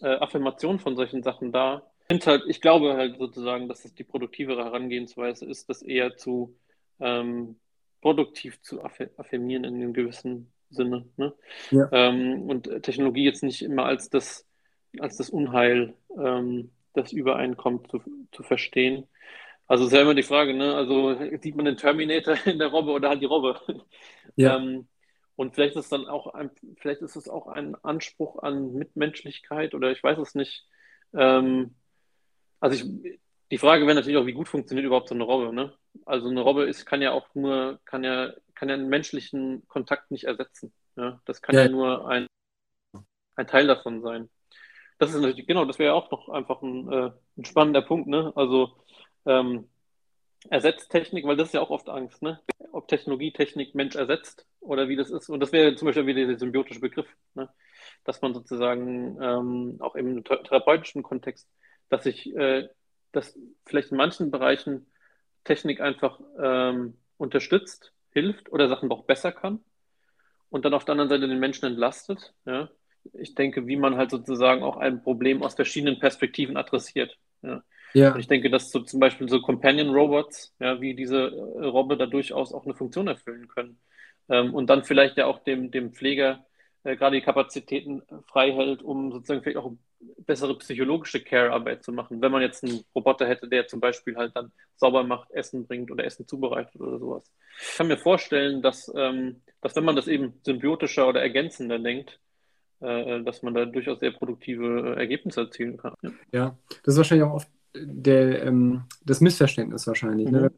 äh, Affirmation von solchen Sachen da. Ich, halt, ich glaube halt sozusagen, dass das die produktivere Herangehensweise ist, das eher zu ähm, produktiv zu affirmieren in einem gewissen Sinne. Ne? Ja. Ähm, und Technologie jetzt nicht immer als das, als das Unheil, ähm, das übereinkommt, zu, zu verstehen. Also ist ja immer die Frage, ne? Also sieht man den Terminator in der Robbe oder halt die Robbe? Ja. Ähm, und vielleicht ist es dann auch ein, vielleicht ist es auch ein Anspruch an Mitmenschlichkeit oder ich weiß es nicht. Ähm, also ich, die Frage wäre natürlich auch, wie gut funktioniert überhaupt so eine Robbe, ne? Also eine Robbe ist, kann ja auch nur, kann ja kann ja einen menschlichen Kontakt nicht ersetzen. Ja? Das kann ja, ja nur ein, ein Teil davon sein. Das ist natürlich, genau, das wäre ja auch noch einfach ein, äh, ein spannender Punkt, ne? Also ähm, ersetzt Technik, weil das ist ja auch oft Angst, ne? Ob Technologie Technik Mensch ersetzt oder wie das ist. Und das wäre zum Beispiel wieder der symbiotische Begriff, ne? Dass man sozusagen ähm, auch im therapeutischen Kontext, dass sich, äh, dass vielleicht in manchen Bereichen Technik einfach ähm, unterstützt, hilft oder Sachen doch besser kann und dann auf der anderen Seite den Menschen entlastet. Ja. Ich denke, wie man halt sozusagen auch ein Problem aus verschiedenen Perspektiven adressiert. Ja. ja. Und ich denke, dass so zum Beispiel so Companion Robots, ja, wie diese äh, Roboter durchaus auch eine Funktion erfüllen können. Ähm, und dann vielleicht ja auch dem, dem Pfleger äh, gerade die Kapazitäten frei hält, um sozusagen vielleicht auch bessere psychologische Care-Arbeit zu machen. Wenn man jetzt einen Roboter hätte, der zum Beispiel halt dann sauber macht, Essen bringt oder Essen zubereitet oder sowas. Ich kann mir vorstellen, dass, ähm, dass wenn man das eben symbiotischer oder ergänzender denkt, äh, dass man da durchaus sehr produktive äh, Ergebnisse erzielen kann. Ja, ja das ist wahrscheinlich auch oft der, ähm, das Missverständnis wahrscheinlich. Ne? Mhm. Ne?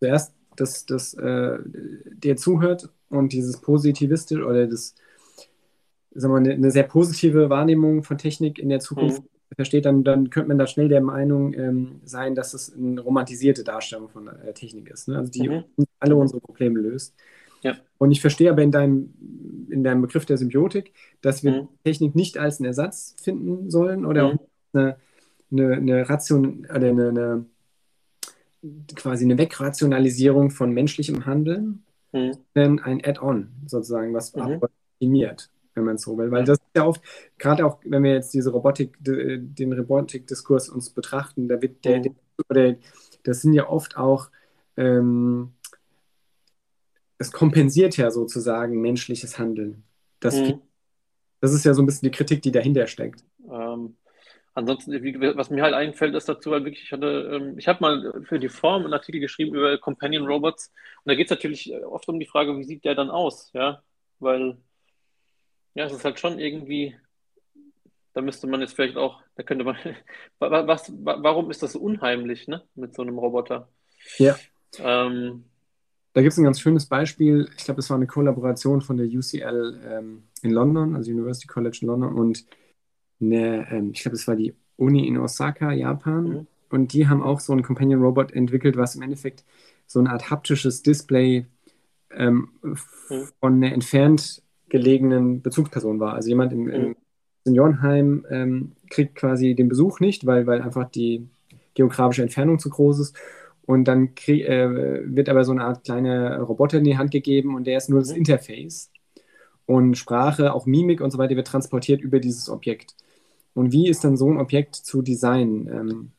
Zuerst, dass, dass äh, der zuhört und dieses positivistisch oder das sagen wir, eine, eine, sehr positive Wahrnehmung von Technik in der Zukunft mhm. versteht, dann, dann könnte man da schnell der Meinung ähm, sein, dass es eine romantisierte Darstellung von äh, Technik ist, ne? also die mhm. alle unsere Probleme löst. Ja. Und ich verstehe aber in deinem, in deinem Begriff der Symbiotik, dass wir mhm. Technik nicht als einen Ersatz finden sollen oder auch mhm. eine, eine, eine Ration oder eine, eine, quasi eine Wegrationalisierung von menschlichem Handeln, mhm. ein Add-on sozusagen, was mhm. optimiert wenn man es so will. Weil das ist ja oft, gerade auch wenn wir jetzt diese Robotik, den Robotikdiskurs uns betrachten, da wird der, mhm. der, das sind ja oft auch, ähm, es kompensiert ja sozusagen menschliches Handeln. Das, mhm. das ist ja so ein bisschen die Kritik, die dahinter steckt. Ähm, ansonsten, was mir halt einfällt, ist dazu halt wirklich, ich hatte, ähm, ich habe mal für die Form einen Artikel geschrieben über Companion Robots und da geht es natürlich oft um die Frage, wie sieht der dann aus, ja, weil ja, es ist halt schon irgendwie, da müsste man jetzt vielleicht auch, da könnte man, was, warum ist das so unheimlich, ne, mit so einem Roboter? Ja. Ähm, da gibt es ein ganz schönes Beispiel. Ich glaube, es war eine Kollaboration von der UCL ähm, in London, also University College in London, und eine, ähm, ich glaube, es war die Uni in Osaka, Japan. Mhm. Und die haben auch so einen Companion Robot entwickelt, was im Endeffekt so eine Art haptisches Display ähm, mhm. von entfernt gelegenen Bezugsperson war. Also jemand im, im mhm. Seniorenheim ähm, kriegt quasi den Besuch nicht, weil, weil einfach die geografische Entfernung zu groß ist. Und dann krieg, äh, wird aber so eine Art kleiner Roboter in die Hand gegeben und der ist nur das mhm. Interface. Und Sprache, auch Mimik und so weiter wird transportiert über dieses Objekt. Und wie ist dann so ein Objekt zu designen? Ähm,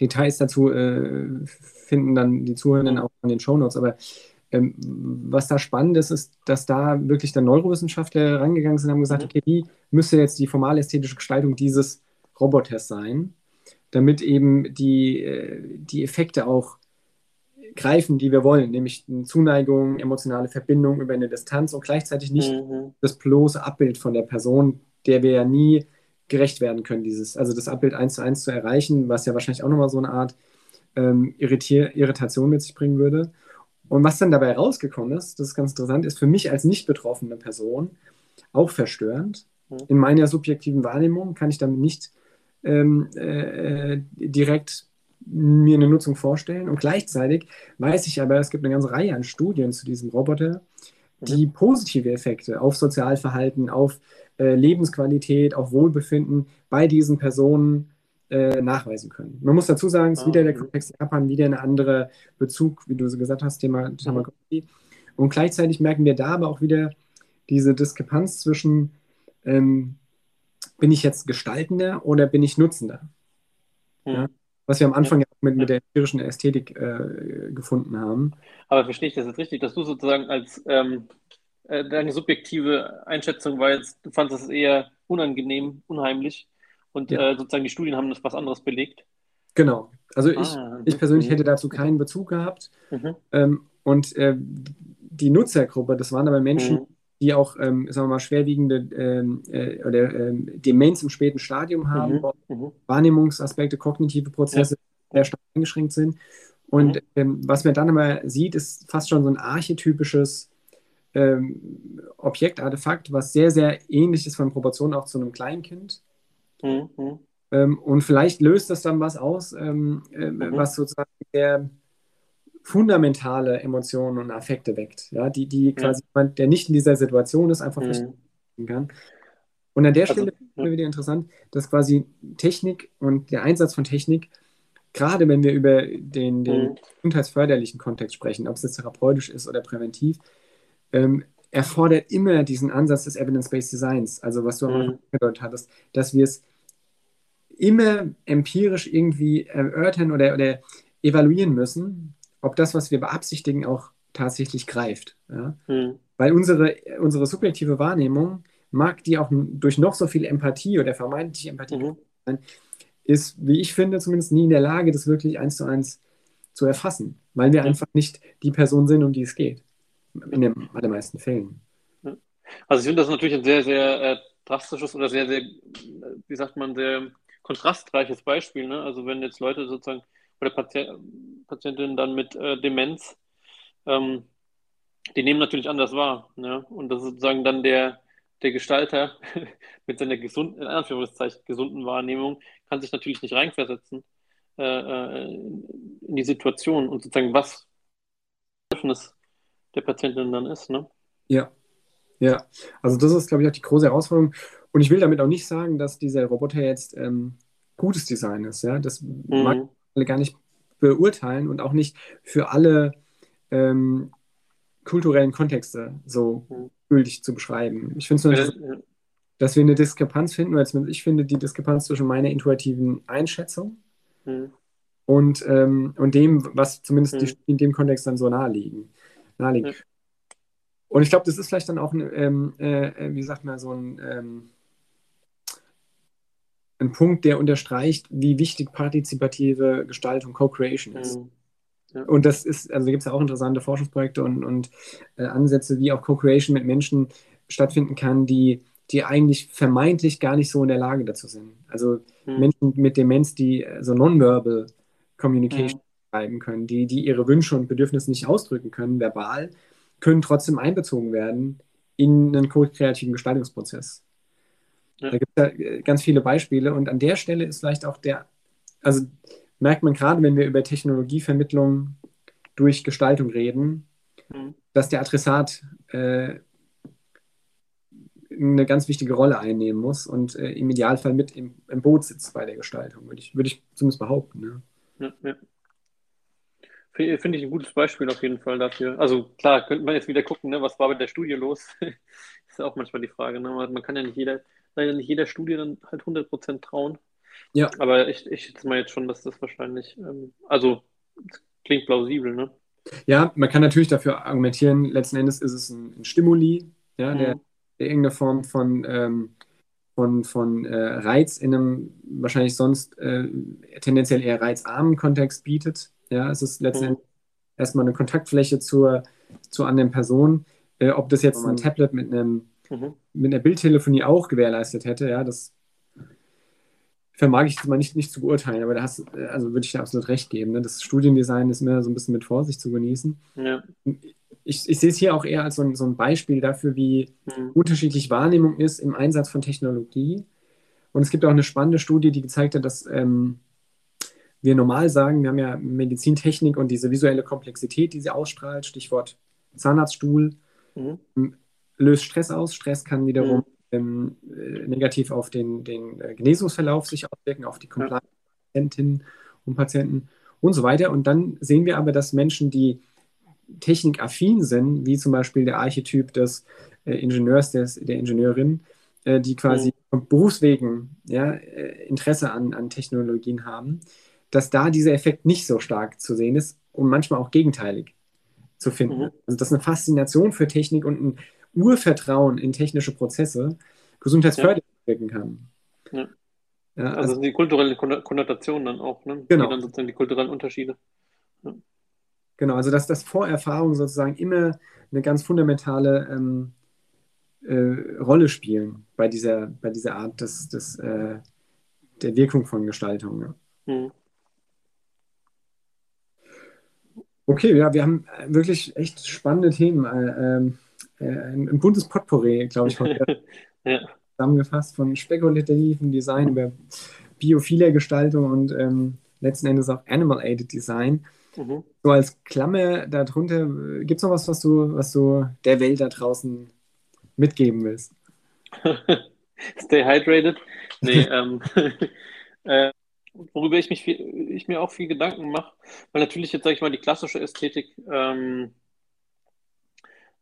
Details dazu äh, finden dann die Zuhörenden auch in den Shownotes, aber ähm, was da spannend ist, ist, dass da wirklich dann Neurowissenschaftler rangegangen sind und haben gesagt, mhm. okay, wie müsste jetzt die formale ästhetische Gestaltung dieses Roboters sein, damit eben die, äh, die Effekte auch greifen, die wir wollen, nämlich eine Zuneigung, emotionale Verbindung über eine Distanz und gleichzeitig nicht mhm. das bloße Abbild von der Person, der wir ja nie gerecht werden können, dieses, also das Abbild eins zu eins zu erreichen, was ja wahrscheinlich auch nochmal so eine Art ähm, Irritier Irritation mit sich bringen würde. Und was dann dabei rausgekommen ist, das ist ganz interessant, ist für mich als nicht betroffene Person auch verstörend. Mhm. In meiner subjektiven Wahrnehmung kann ich damit nicht ähm, äh, direkt mir eine Nutzung vorstellen. Und gleichzeitig weiß ich aber, es gibt eine ganze Reihe an Studien zu diesem Roboter, die mhm. positive Effekte auf Sozialverhalten, auf äh, Lebensqualität, auf Wohlbefinden bei diesen Personen äh, nachweisen können. Man muss dazu sagen, es ist ah, wieder der Kontext Japan, wieder ein anderer Bezug, wie du so gesagt hast, Thema Tamagotchi. Und gleichzeitig merken wir da aber auch wieder diese Diskrepanz zwischen, ähm, bin ich jetzt Gestaltender oder bin ich Nutzender? Mhm. Ja? was wir am Anfang ja. mit, mit der empirischen Ästhetik äh, gefunden haben. Aber verstehe ich das jetzt richtig, dass du sozusagen als ähm, äh, deine subjektive Einschätzung war jetzt, du fandest es eher unangenehm, unheimlich und ja. äh, sozusagen die Studien haben das was anderes belegt? Genau. Also ich, ah, ich persönlich hätte dazu keinen Bezug gehabt. Mhm. Ähm, und äh, die Nutzergruppe, das waren aber Menschen, mhm. die auch, ähm, sagen wir mal, schwerwiegende ähm, äh, oder ähm, Demenz im späten Stadium haben, mhm. mhm. Wahrnehmungsaspekte, kognitive Prozesse ja. sehr stark eingeschränkt sind. Und mhm. ähm, was man dann immer sieht, ist fast schon so ein archetypisches ähm, Objektartefakt, was sehr, sehr ähnlich ist von Proportionen auch zu einem Kleinkind. Mhm. Ähm, und vielleicht löst das dann was aus, ähm, äh, mhm. was sozusagen der fundamentale Emotionen und Affekte weckt, ja, die, die quasi jemand, der nicht in dieser Situation ist, einfach mhm. verstehen kann. Und an der also, Stelle ist mir wieder interessant, dass quasi Technik und der Einsatz von Technik, gerade wenn wir über den, den mhm. gesundheitsförderlichen Kontext sprechen, ob es jetzt therapeutisch ist oder präventiv, ähm, erfordert immer diesen Ansatz des Evidence-Based Designs, also was du am Anfang angedeutet hattest, dass wir es immer empirisch irgendwie erörtern oder, oder evaluieren müssen, ob das, was wir beabsichtigen, auch tatsächlich greift. Ja? Mhm. Weil unsere, unsere subjektive Wahrnehmung, mag die auch durch noch so viel Empathie oder vermeintliche Empathie mhm. sein, ist, wie ich finde, zumindest nie in der Lage, das wirklich eins zu eins zu erfassen, weil wir mhm. einfach nicht die Person sind, um die es geht. In den allermeisten Fällen. Also ich finde das natürlich ein sehr, sehr äh, drastisches oder sehr, sehr, wie sagt man, sehr kontrastreiches Beispiel. Ne? Also wenn jetzt Leute sozusagen oder Patient, Patientinnen dann mit äh, Demenz, ähm, die nehmen natürlich anders wahr. Ne? Und das ist sozusagen dann der, der Gestalter mit seiner gesunden, in Anführungszeichen, gesunden Wahrnehmung, kann sich natürlich nicht reinversetzen äh, äh in die Situation und sozusagen was Bedürfnis der Patientin dann ist. Ne? Ja, ja. Also das ist, glaube ich, auch die große Herausforderung. Und ich will damit auch nicht sagen, dass dieser Roboter jetzt ähm, gutes Design ist. Ja? Das mhm. mag alle gar nicht beurteilen und auch nicht für alle ähm, kulturellen Kontexte so mhm. gültig zu beschreiben. Ich finde es nur, ja. dass wir eine Diskrepanz finden, weil ich finde die Diskrepanz zwischen meiner intuitiven Einschätzung mhm. und, ähm, und dem, was zumindest die, mhm. in dem Kontext dann so naheliegen. naheliegen. Ja. Und ich glaube, das ist vielleicht dann auch, ein, ähm, äh, wie sagt man, so ein ähm, ein Punkt, der unterstreicht, wie wichtig partizipative Gestaltung, Co-Creation ist. Mhm. Ja. Und das ist, also gibt es ja auch interessante Forschungsprojekte und, und äh, Ansätze, wie auch Co-Creation mit Menschen stattfinden kann, die, die eigentlich vermeintlich gar nicht so in der Lage dazu sind. Also mhm. Menschen mit Demenz, die äh, so non-verbal Communication mhm. können, die, die ihre Wünsche und Bedürfnisse nicht ausdrücken können, verbal, können trotzdem einbezogen werden in einen co-kreativen Gestaltungsprozess. Ja. Da gibt es ja äh, ganz viele Beispiele und an der Stelle ist vielleicht auch der, also merkt man gerade, wenn wir über Technologievermittlung durch Gestaltung reden, mhm. dass der Adressat äh, eine ganz wichtige Rolle einnehmen muss und äh, im Idealfall mit im, im, Boot sitzt bei der Gestaltung, würde ich, würde ich zumindest behaupten. Ne? Ja, ja. Finde ich ein gutes Beispiel auf jeden Fall dafür. Also klar, könnte man jetzt wieder gucken, ne, was war mit der Studie los? ist auch manchmal die Frage. Ne? Man kann ja nicht jeder, leider nicht jeder Studie dann halt 100% trauen. Ja. Aber ich, ich schätze mal jetzt schon, dass das wahrscheinlich, ähm, also klingt plausibel, ne? Ja, man kann natürlich dafür argumentieren, letzten Endes ist es ein, ein Stimuli, ja, der, Mhm. der irgendeine Form von, ähm, von, von äh, Reiz in einem wahrscheinlich sonst äh, tendenziell eher reizarmen Kontext bietet. Ja, es ist letzten Mhm. Endes erstmal eine Kontaktfläche zur, zur anderen Person. Äh, ob das jetzt ein Tablet mit einem Mhm. Mit einer Bildtelefonie auch gewährleistet hätte, ja, das vermag ich jetzt mal nicht, nicht zu beurteilen, aber da hast, also würde ich dir absolut recht geben. Ne? Das Studiendesign ist immer so ein bisschen mit Vorsicht zu genießen. Ja. Ich, ich sehe es hier auch eher als so ein, so ein Beispiel dafür, wie Mhm. unterschiedlich Wahrnehmung ist im Einsatz von Technologie. Und es gibt auch eine spannende Studie, die gezeigt hat, dass ähm, wir normal sagen, wir haben ja Medizintechnik und diese visuelle Komplexität, die sie ausstrahlt, Stichwort Zahnarztstuhl, Mhm. Löst Stress aus. Stress kann wiederum Mhm. ähm, äh, negativ auf den, den äh, Genesungsverlauf sich auswirken, auf die Compliance Patientinnen und Patienten und so weiter. Und dann sehen wir aber, dass Menschen, die technikaffin sind, wie zum Beispiel der Archetyp des äh, Ingenieurs, des, der Ingenieurin, äh, die quasi von Berufswegen ja, äh, Interesse an, an Technologien haben, dass da dieser Effekt nicht so stark zu sehen ist und manchmal auch gegenteilig zu finden. Mhm. Also dass eine Faszination für Technik und ein Urvertrauen in technische Prozesse gesundheitsfördernd wirken kann. Ja. Ja, Also, also, sind die kulturellen Konno- Konnotationen dann auch, ne? Genau. Die dann sozusagen die kulturellen Unterschiede. genau, also dass das Vorerfahrungen sozusagen immer eine ganz fundamentale ähm, äh, Rolle spielen bei dieser, bei dieser Art des, des, äh, der Wirkung von Gestaltung. Ja. Mhm. Okay, ja, wir haben wirklich echt spannende Themen. Äh, ähm, äh, ein, ein buntes Potpourri, glaube ich, heute ja. zusammengefasst von spekulativen Design über biophiler Gestaltung und ähm, letzten Endes auch Animal-Aided Design. Mhm. So als Klammer darunter, gibt es noch was, was du, was du der Welt da draußen mitgeben willst? Stay hydrated. Nee, ähm, äh, worüber ich, mich viel, ich mir auch viel Gedanken mache, weil natürlich jetzt, sage ich mal, die klassische Ästhetik ähm,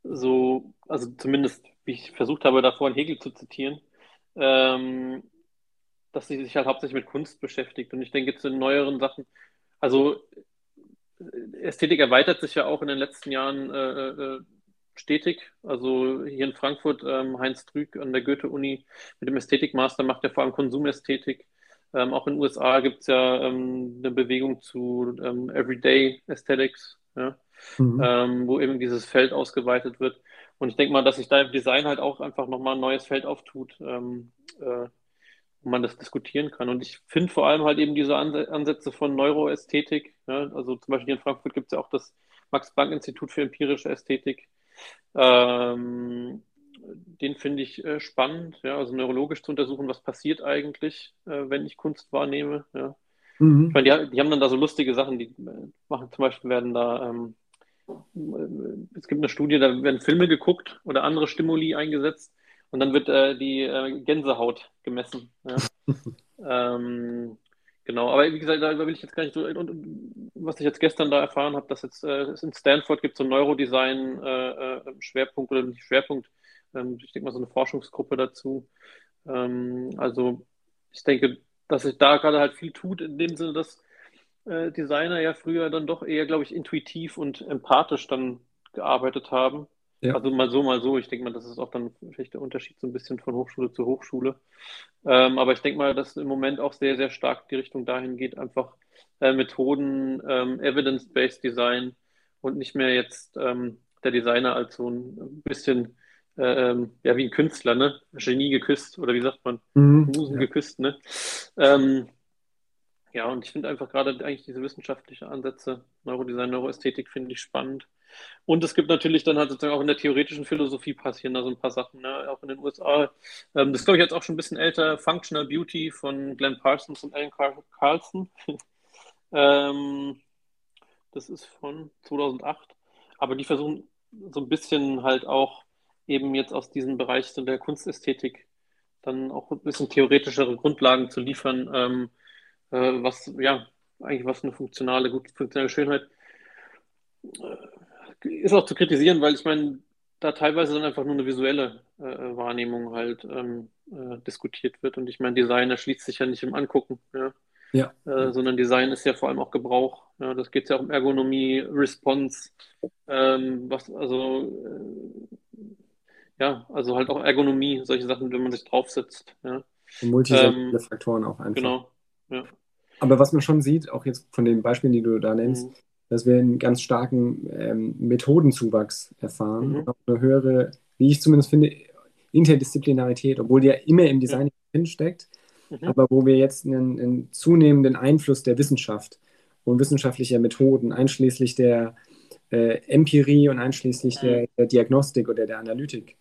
so, also zumindest, wie ich versucht habe, da vorhin Hegel zu zitieren, ähm, dass sie sich halt hauptsächlich mit Kunst beschäftigt. Und ich denke jetzt in neueren Sachen, also Ästhetik erweitert sich ja auch in den letzten Jahren äh, äh, stetig. Also hier in Frankfurt, ähm, Heinz Trüg an der Goethe-Uni mit dem Ästhetikmaster macht ja vor allem Konsumästhetik. Ähm, auch in den USA gibt es ja ähm, eine Bewegung zu ähm, Everyday Aesthetics, ja, Mhm. ähm, wo eben dieses Feld ausgeweitet wird. Und ich denke mal, dass sich da im Design halt auch einfach nochmal ein neues Feld auftut, ähm, äh, wo man das diskutieren kann. Und ich finde vor allem halt eben diese Ansätze von Neuroästhetik. Ja, also zum Beispiel hier in Frankfurt gibt es ja auch das Max-Planck-Institut für empirische Ästhetik. Ähm, den finde ich äh, spannend, ja, also neurologisch zu untersuchen, was passiert eigentlich, äh, wenn ich Kunst wahrnehme. Ja. Mhm. Ich meine, die, die, haben dann da so lustige Sachen, die äh, machen zum Beispiel werden da, ähm, äh, es gibt eine Studie, da werden Filme geguckt oder andere Stimuli eingesetzt und dann wird äh, die äh, Gänsehaut gemessen. Ja. ähm, genau, aber wie gesagt, da will ich jetzt gar nicht so, und, und, was ich jetzt gestern da erfahren habe, dass jetzt äh, in Stanford gibt so einen Neurodesign-Schwerpunkt oder nicht Schwerpunkt, ähm, ich denke mal so eine Forschungsgruppe dazu. Ähm, also ich denke, dass sich da gerade halt viel tut, in dem Sinne, dass äh, Designer ja früher dann doch eher, glaube ich, intuitiv und empathisch dann gearbeitet haben. Ja. Also mal so, mal so. Ich denke mal, das ist auch dann vielleicht der Unterschied so ein bisschen von Hochschule zu Hochschule. Ähm, aber ich denke mal, dass im Moment auch sehr, sehr stark die Richtung dahin geht, einfach äh, Methoden, ähm, Evidence-Based Design und nicht mehr jetzt ähm, der Designer als so ein bisschen ähm, ja, wie ein Künstler, ne? Genie geküsst, oder wie sagt man? Mhm. Musen Ja. geküsst, ne? Ja, und ich finde einfach gerade eigentlich diese wissenschaftlichen Ansätze, Neurodesign, Neuroästhetik, finde ich spannend. Und es gibt natürlich dann halt sozusagen auch in der theoretischen Philosophie passieren da so ein paar Sachen, ne? Auch in den USA. Ähm, das glaube ich, jetzt auch schon ein bisschen älter. Functional Beauty von Glenn Parsons und Alan Car Carlson. ähm, das ist von 2008. Aber die versuchen so ein bisschen halt auch eben jetzt aus diesem Bereich so der Kunstästhetik dann auch ein bisschen theoretischere Grundlagen zu liefern, ähm, äh, was, ja, eigentlich was eine funktionale, gut funktionale Schönheit äh, ist auch zu kritisieren, weil ich meine, da teilweise dann einfach nur eine visuelle äh, Wahrnehmung halt ähm, äh, diskutiert wird. Und ich meine, Design erschließt sich ja nicht im Angucken. Ja. ja. äh, sondern Design ist ja vor allem auch Gebrauch. Ja, das geht ja auch um Ergonomie, Response, ähm, was, also, äh, ja, also halt auch Ergonomie, solche Sachen, wenn man sich draufsetzt. Ja. Multisensible ähm, Faktoren auch einfach. Genau, ja. Aber was man schon sieht, auch jetzt von den Beispielen, die du da nennst, mhm. dass wir einen ganz starken ähm, Methodenzuwachs erfahren, mhm. auch eine höhere, wie ich zumindest finde, Interdisziplinarität, obwohl die ja immer im Design mhm. drinsteckt, mhm. aber wo wir jetzt einen, einen, zunehmenden Einfluss der Wissenschaft und wissenschaftlicher Methoden, einschließlich der äh, Empirie und einschließlich der, der, Diagnostik oder der Analytik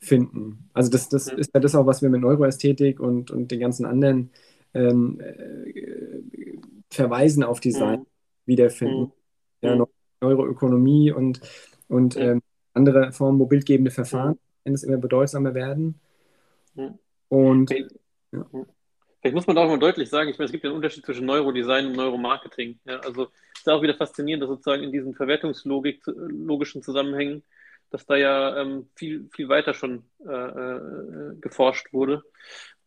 finden. Also das, das mhm. ist ja das auch, was wir mit Neuroästhetik und, und den ganzen anderen ähm, äh, Verweisen auf Design mhm. wiederfinden. Mhm. Ja, Neuroökonomie und, und ähm, andere Formen, wo bildgebende Verfahren es immer bedeutsamer werden. Und ja. Vielleicht muss man auch mal deutlich sagen, ich meine, es gibt ja einen Unterschied zwischen Neurodesign und Neuromarketing. Ja, also es ist auch wieder faszinierend, dass sozusagen in diesen verwertungslogischen Zusammenhängen, dass da ja ähm, viel, viel weiter schon äh, äh, geforscht wurde.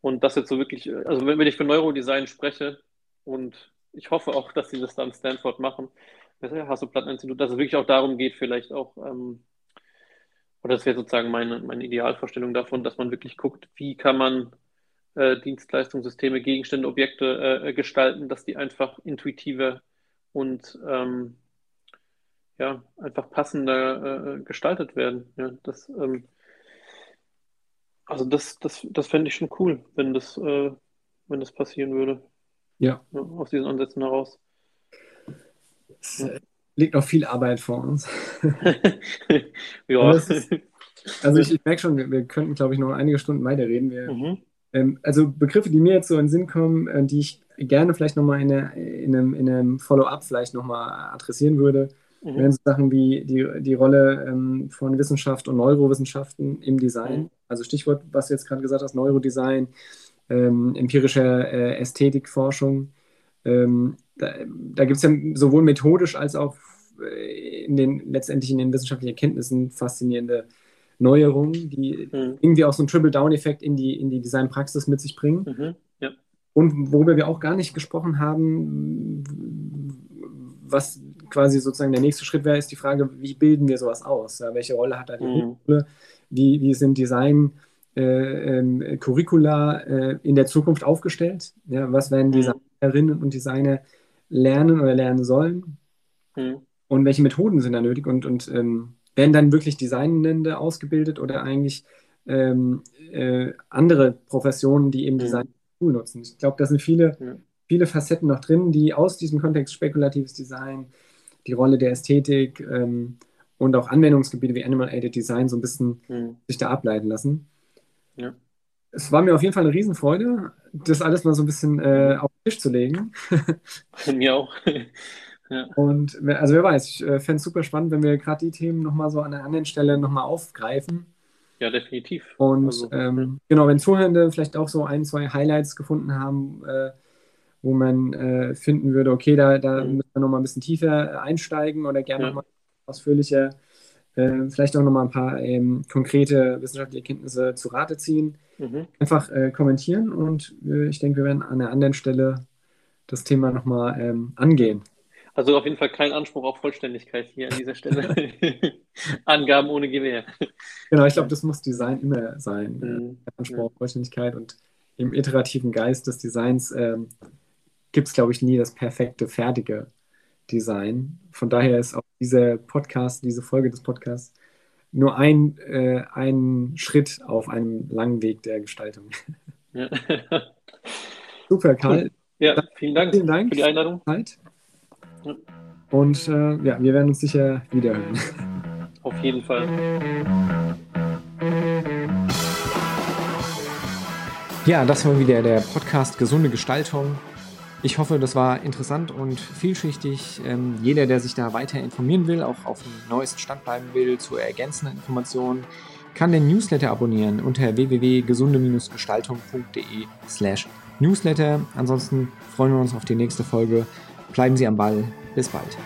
Und das jetzt so wirklich, also wenn, wenn ich von Neurodesign spreche und ich hoffe auch, dass sie das da am Stanford machen, das Hasso-Platten-Institut, dass es wirklich auch darum geht, vielleicht auch, ähm, oder das wäre sozusagen meine, meine Idealvorstellung davon, dass man wirklich guckt, wie kann man äh, Dienstleistungssysteme, Gegenstände, Objekte äh, gestalten, dass die einfach intuitiver und ähm, ja, einfach passender äh, gestaltet werden. Ja, das, ähm, also das, das, das fände ich schon cool, wenn das, äh, wenn das passieren würde. Ja. ja. Aus diesen Ansätzen heraus. Es ja. liegt noch viel Arbeit vor uns. ja. Ist, also ich, ich merke schon, wir, wir könnten, glaube ich, noch einige Stunden weiterreden. Wir, mhm. ähm, also Begriffe, die mir jetzt so in den Sinn kommen, äh, die ich gerne vielleicht nochmal in, in einem, in einem Follow-up vielleicht nochmal adressieren würde, mhm. wären so Sachen wie die, die Rolle ähm, von Wissenschaft und Neurowissenschaften im Design. Mhm. Also Stichwort, was du jetzt gerade gesagt hast, Neurodesign, ähm, empirische äh, Ästhetikforschung. Ähm, da da gibt es ja sowohl methodisch als auch äh, in den, letztendlich in den wissenschaftlichen Erkenntnissen faszinierende Neuerungen, die mhm. irgendwie auch so einen Triple-Down-Effekt in die, in die Designpraxis mit sich bringen. Mhm. Ja. Und worüber wir auch gar nicht gesprochen haben, was quasi sozusagen der nächste Schritt wäre, ist die Frage, wie bilden wir sowas aus? Ja, welche Rolle hat da die mhm. Hochschule? Wie, wie sind Design äh, ähm, Curricula äh, in der Zukunft aufgestellt? Ja, was werden mhm. Designerinnen und Designer lernen oder lernen sollen? Mhm. Und welche Methoden sind da nötig? Und, und ähm, werden dann wirklich Designende ausgebildet oder eigentlich ähm, äh, andere Professionen, die eben mhm. Design nutzen? Ich glaube, da sind viele, viele Facetten noch drin, die aus diesem Kontext spekulatives Design, die Rolle der Ästhetik ähm, und auch Anwendungsgebiete wie Animal Aided Design so ein bisschen mhm. sich da ableiten lassen. Ja. Es war mir auf jeden Fall eine Riesenfreude, das alles mal so ein bisschen äh, mhm. auf den Tisch zu legen. mir auch. ja. Und also wer weiß, ich äh, fände es super spannend, wenn wir gerade die Themen nochmal so an einer anderen Stelle nochmal aufgreifen. Ja, definitiv. Und also, ähm, genau, wenn Zuhörende vielleicht auch so ein, zwei Highlights gefunden haben, äh, wo man äh, finden würde, okay, da, da mhm. müssen wir nochmal ein bisschen tiefer äh, einsteigen oder gerne ja. nochmal ausführlicher, äh, vielleicht auch nochmal ein paar ähm, konkrete wissenschaftliche Erkenntnisse zu Rate ziehen. Mhm. Einfach äh, kommentieren und äh, ich denke, wir werden an einer anderen Stelle das Thema nochmal ähm, angehen. Also auf jeden Fall kein Anspruch auf Vollständigkeit hier an dieser Stelle. Angaben ohne Gewähr. Genau, ich glaube, das muss Design immer sein. Mhm. Anspruch auf Vollständigkeit und im iterativen Geist des Designs ähm, gibt es, glaube ich, nie das perfekte, fertige Design. Von daher ist auch dieser Podcast, diese Folge des Podcasts nur ein, äh, ein Schritt auf einem langen Weg der Gestaltung. Ja. Super, Karl. Ja, vielen Dank, vielen Dank für die Einladung. Und äh, ja, wir werden uns sicher wiederhören. Auf jeden Fall. Ja, das war wieder der Podcast Gesunde Gestaltung. Ich hoffe, das war interessant und vielschichtig. Ähm, jeder, der sich da weiter informieren will, auch auf dem neuesten Stand bleiben will, zu ergänzenden Informationen, kann den Newsletter abonnieren unter www.gesunde-gestaltung.de slash Newsletter. Ansonsten freuen wir uns auf die nächste Folge. Bleiben Sie am Ball. Bis bald.